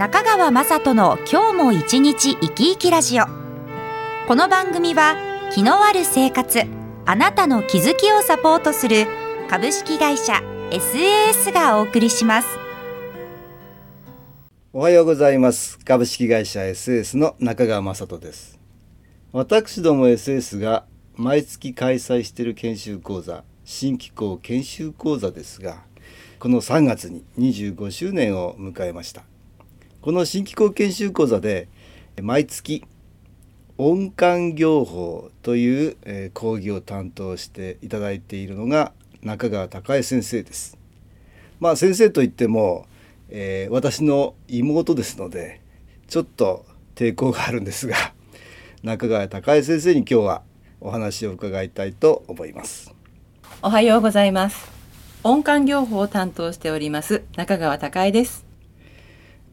中川雅人の今日も一日生き生きラジオ。この番組は気のある生活あなたの気づきをサポートする株式会社 SAS がお送りします。おはようございます。株式会社 SAS の中川雅人です。私ども SAS が毎月開催している研修講座新機構研修講座ですがこの3月に25周年を迎えました。この新機構研修講座で毎月音感業法という、え講義を担当していただいているのが中川孝恵先生です。まあ先生といっても、えー、私の妹ですのでちょっと抵抗があるんですが中川孝恵先生に今日はお話を伺いたいと思います。おはようございます。音感療法を担当しております中川孝恵です。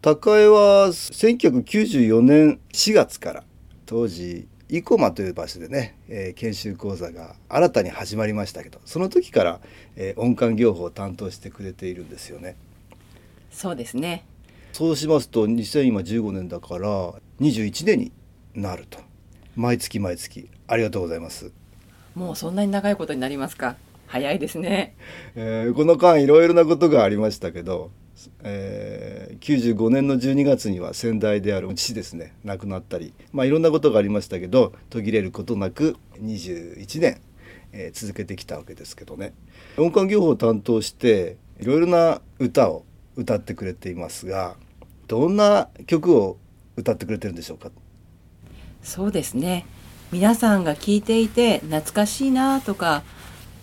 高江は1994年4月から当時生駒という場所でね、えー、研修講座が新たに始まりましたけどその時から、えー、音感療法を担当してくれているんですよね。そうですね。そうしますと2015年だから21年になると。毎月毎月。ありがとうございます。もうそんなに長いことになりますか？早いですね、えー、この間いろいろなことがありましたけどえー、95年の12月には先代である父ですね亡くなったり、まあ、いろんなことがありましたけど途切れることなく21年、えー、続けてきたわけですけどね。音感業法を担当していろいろな歌を歌ってくれていますがどんな曲を歌ってくれてるんでしょうか？そうですね。皆さんが聴いていて懐かしいなとか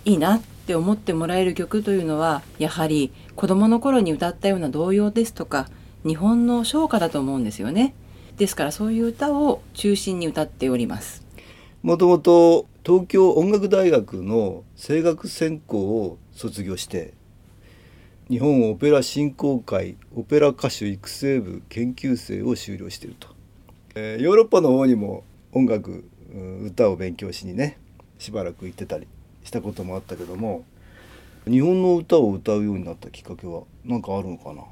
いいなっって思ってもらえる曲というのはやはり子供の頃に歌ったような童謡ですとか日本の唱歌だと思うんですよね。ですからそういう歌を中心に歌っております。もともと東京音楽大学の声楽専攻を卒業して日本オペラ振興会オペラ歌手育成部研究生を修了していると、えー、ヨーロッパの方にも音楽歌を勉強しにねしばらく行ってたり。したこともあったけども日本の歌を歌うようになったきっかけは何かあるのかな？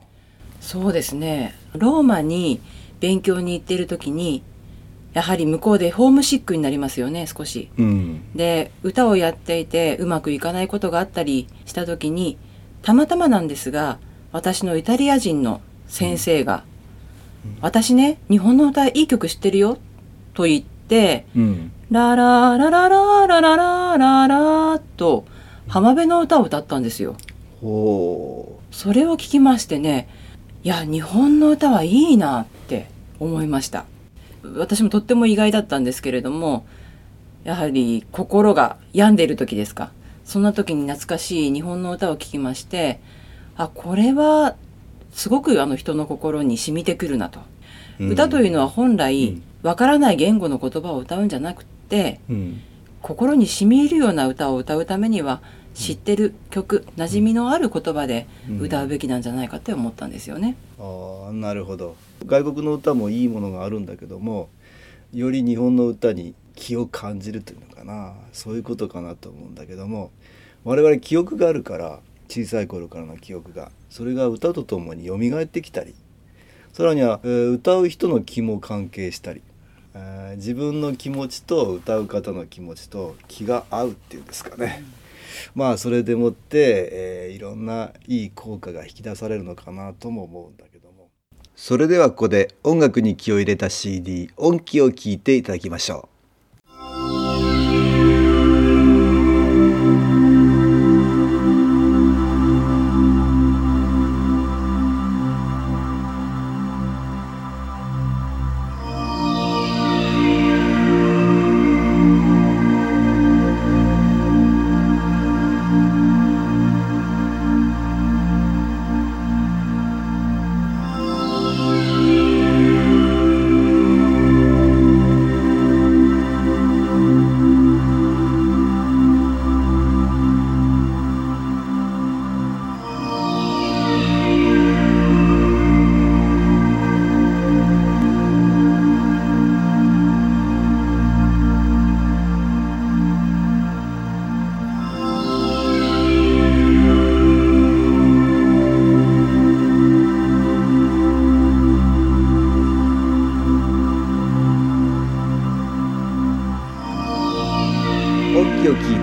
そうですね。ローマに勉強に行っている時にやはり向こうでホームシックになりますよね少し。うん、で歌をやっていてうまくいかないことがあったりした時にたまたまなんですが私のイタリア人の先生が「うん、私ね日本の歌いい曲知ってるよ」と言って、うん、ララララララララララと浜辺の歌を歌ったんですよ。それを聞きましてねいや日本の歌はいいなって思いました私もとっても意外だったんですけれどもやはり心が病んでいる時ですかそんな時に懐かしい日本の歌を聴きましてあこれはすごくあの人の心に染みてくるなと、うん、歌というのは本来わ、からない言語の言葉を歌うんじゃなく、うん、心に染み入るような歌を歌うためには知ってる曲馴染みのある言葉で歌うべきなんじゃないかって思ったんですよね。うん、あなるほど。外国の歌もいいものがあるんだけどもより日本の歌に気を感じるというのかな。そういうことかなと思うんだけども我々記憶があるから小さい頃からの記憶がそれが歌とともに蘇ってきたりさらには、えー、歌う人の気も関係したり、えー、自分の気持ちと歌う方の気持ちと気が合うっていうんですかね。うん。まあそれでもって、えー、いろんないい効果が引き出されるのかなとも思うんだけども。それではここで音楽に気を入れた CD 音気を聞いていただきましょう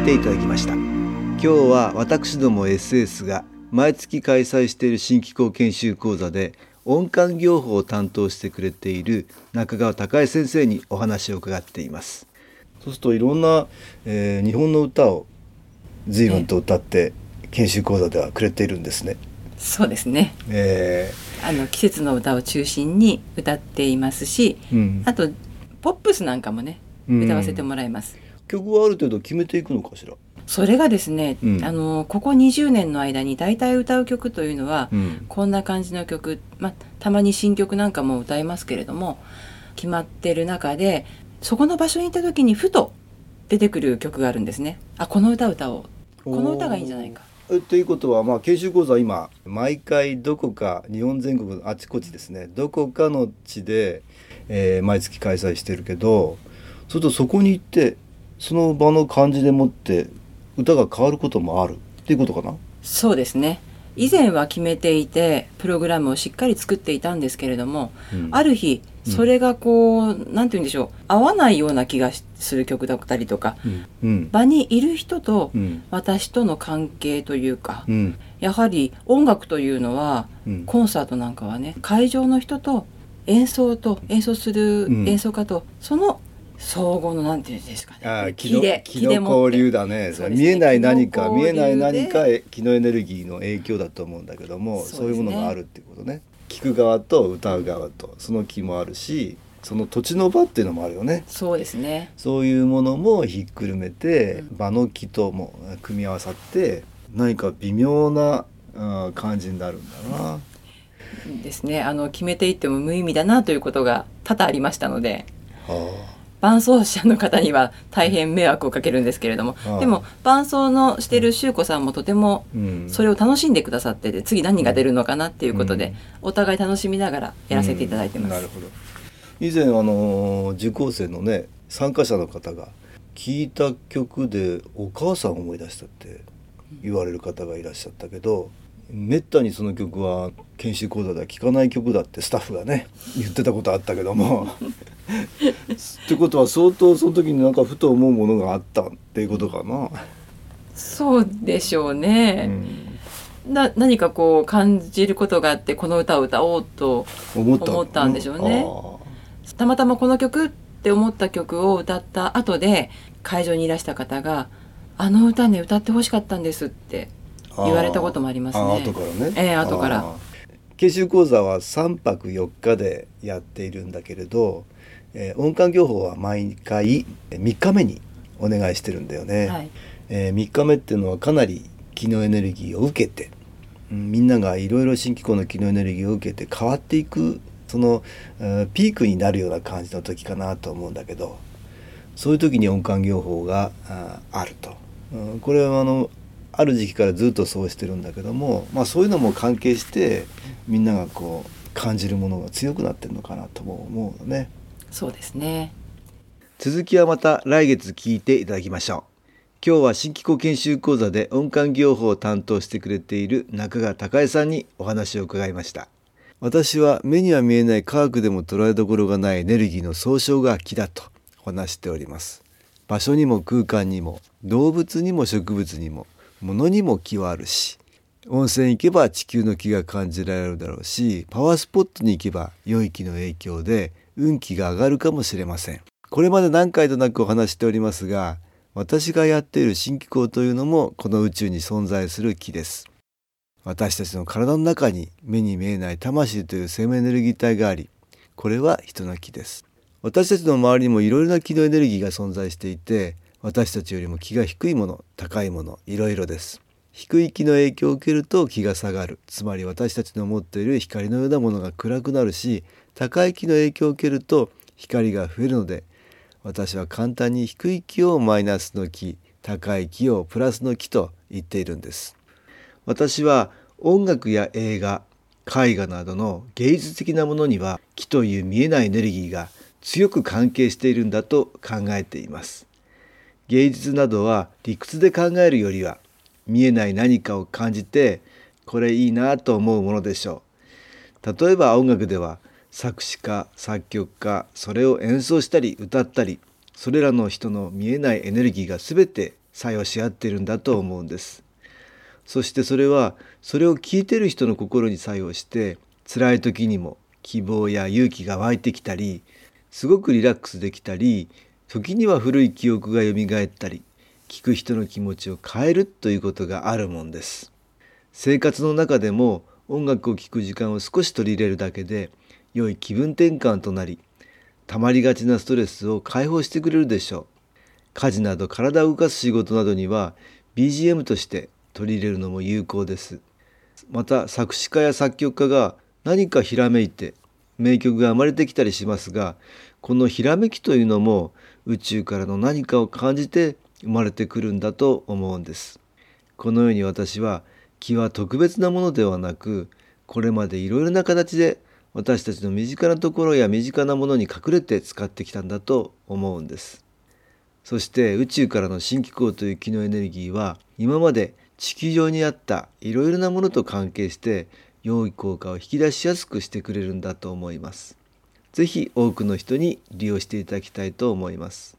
ていただきました。今日は私ども SS が毎月開催している新機構研修講座で音感業法を担当してくれている中川隆先生にお話を伺っています。そうするといろんな、えー、日本の歌を随分と歌って研修講座ではくれているんですね。そうですね、えー、あの季節の歌を中心に歌っていますし、うん、あとポップスなんかもね歌わせてもらいます。曲はある程度決めていくのかしら？それがですね、うん、あのここ20年の間に大体歌う曲というのは、うん、こんな感じの曲、まあ、たまに新曲なんかも歌いますけれども決まってる中でそこの場所に行った時にふと出てくる曲があるんですね。あこの歌歌おう。この歌がいいんじゃないか。ということは、まあ、研修講座今毎回どこか日本全国あちこちですねどこかの地で、えー、毎月開催してるけどそれとそこに行ってその場の感じでもって歌が変わることもある。っていうことかな？そうですね。以前は決めていてプログラムをしっかり作っていたんですけれども、うん、ある日それがこう、うん、なんて言うんでしょう合わないような気がする曲だったりとか、うん、場にいる人と私との関係というか、やはり音楽というのは、コンサートなんかはね会場の人と演奏と演奏する演奏家と、その相互のなんていうんですかね。ああ気の気の交流だね。ね見えない何か見えない何か気のエネルギーの影響だと思うんだけども、そう、ね,、いうものがあるっていうことね。聞く側と歌う側とその気もあるし、その土地の場っていうのもあるよね。そうですね。そういうものもひっくるめて、うん、場の気とも組み合わさって何か微妙な感じになるんだな。ですね。あの決めていっても無意味だなということが多々ありましたので。はあ。伴奏者の方には大変迷惑をかけるんですけれども、でも伴奏のしてる修子さんもとてもそれを楽しんでくださってて次何が出るのかなっていうことで、お互い楽しみながらやらせていただいてます。なるほど。以前あの受講生のね参加者の方が聞いた曲でお母さんを思い出したって言われる方がいらっしゃったけどめったにその曲は研修講座では聴かない曲だってスタッフがね言ってたことあったけどもってことは相当その時になんかふと思うものがあったっていうことかな。そうでしょうね。うん、な何かこう感じることがあってこの歌を歌おうと思ったんでしょうね。たまたまこの曲って思った曲を歌った後で会場にいらした方が「あの歌ね歌ってほしかったんです」って言われたこともありますね。後からね。ええー、後から。研修講座は3泊4日でやっているんだけれど、えー、音感業法は毎回3日目にお願いしてるんだよね。はい、えー、3日目っていうのはかなり気のエネルギーを受けて、うん、みんながいろいろ新機構の気のエネルギーを受けて変わっていくその、えー、ピークになるような感じの時かなと思うんだけどそういう時に音感業法がああると。うん、これはあのある時期からずっとそうしてるんだけども、まあ、そういうのも関係してみんながこう感じるものが強くなってるのかなとも思うのね。そうですね続きはまた来月聞いていただきましょう。今日は新機構研修講座で音感業法を担当してくれている中川隆恵さんにお話を伺いました。私は目には見えない科学でも捉えどころがないエネルギーの総称が木だと話しております。場所にも空間にも動物にも植物にも物にも気はあるし温泉行けば地球の気が感じられるだろうしパワースポットに行けば良い気の影響で運気が上がるかもしれません。これまで何回となくお話しておりますが私がやっている新機構というのもこの宇宙に存在する気です。私たちの体の中に目に見えない魂という生命エネルギー体がありこれは人の気です。私たちの周りにもいろいろな気のエネルギーが存在していて私たちよりも気が低いもの高いものいろいろです。低い気の影響を受けると気が下がる。つまり私たちの持っている光のようなものが暗くなるし高い気の影響を受けると光が増えるので私は簡単に低い気をマイナスの気高い気をプラスの気と言っているんです私は音楽や映画絵画などの芸術的なものには気という見えないエネルギーが強く関係しているんだと考えています芸術などは理屈で考えるよりは見えない何かを感じてこれいいなと思うものでしょう。例えば音楽では作詞家作曲家それを演奏したり歌ったりそれらの人の見えないエネルギーが全て作用し合ってるんだと思うんです。そしてそれはそれを聞いてる人の心に作用して辛い時にも希望や勇気が湧いてきたりすごくリラックスできたり時には古い記憶が蘇ったり聞く人の気持ちを変えるということがあるもんです。生活の中でも音楽を聴く時間を少し取り入れるだけで良い気分転換となり溜まりがちなストレスを解放してくれるでしょう。家事など体を動かす仕事などには BGM として取り入れるのも有効です。また作詞家や作曲家が何かひらめいて名曲が生まれてきたりしますがこのひらめきというのも宇宙からの何かを感じて生まれてくるんだと思うんです。このように私は気は特別なものではなくこれまでいろいろな形で私たちの身近なところや身近なものに隠れて使ってきたんだと思うんですそして宇宙からの新機構という気のエネルギーは今まで地球上にあったいろいろなものと関係して良い効果を引き出しやすくしてくれるんだと思います。ぜひ多くの人に利用していただきたいと思います。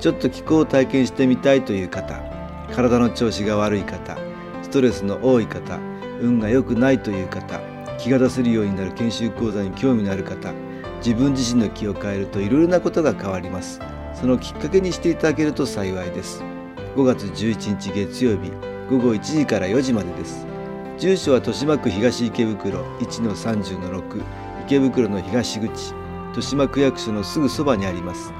ちょっと気候を体験してみたいという方体の調子が悪い方ストレスの多い方運が良くないという方気が出せるようになる研修講座に興味のある方自分自身の気を変えるといろいろなことが変わります。そのきっかけにしていただけると幸いです。5月11日月曜日午後1時から4時までです。住所は豊島区東池袋1-30-6池袋の東口豊島区役所のすぐそばにあります。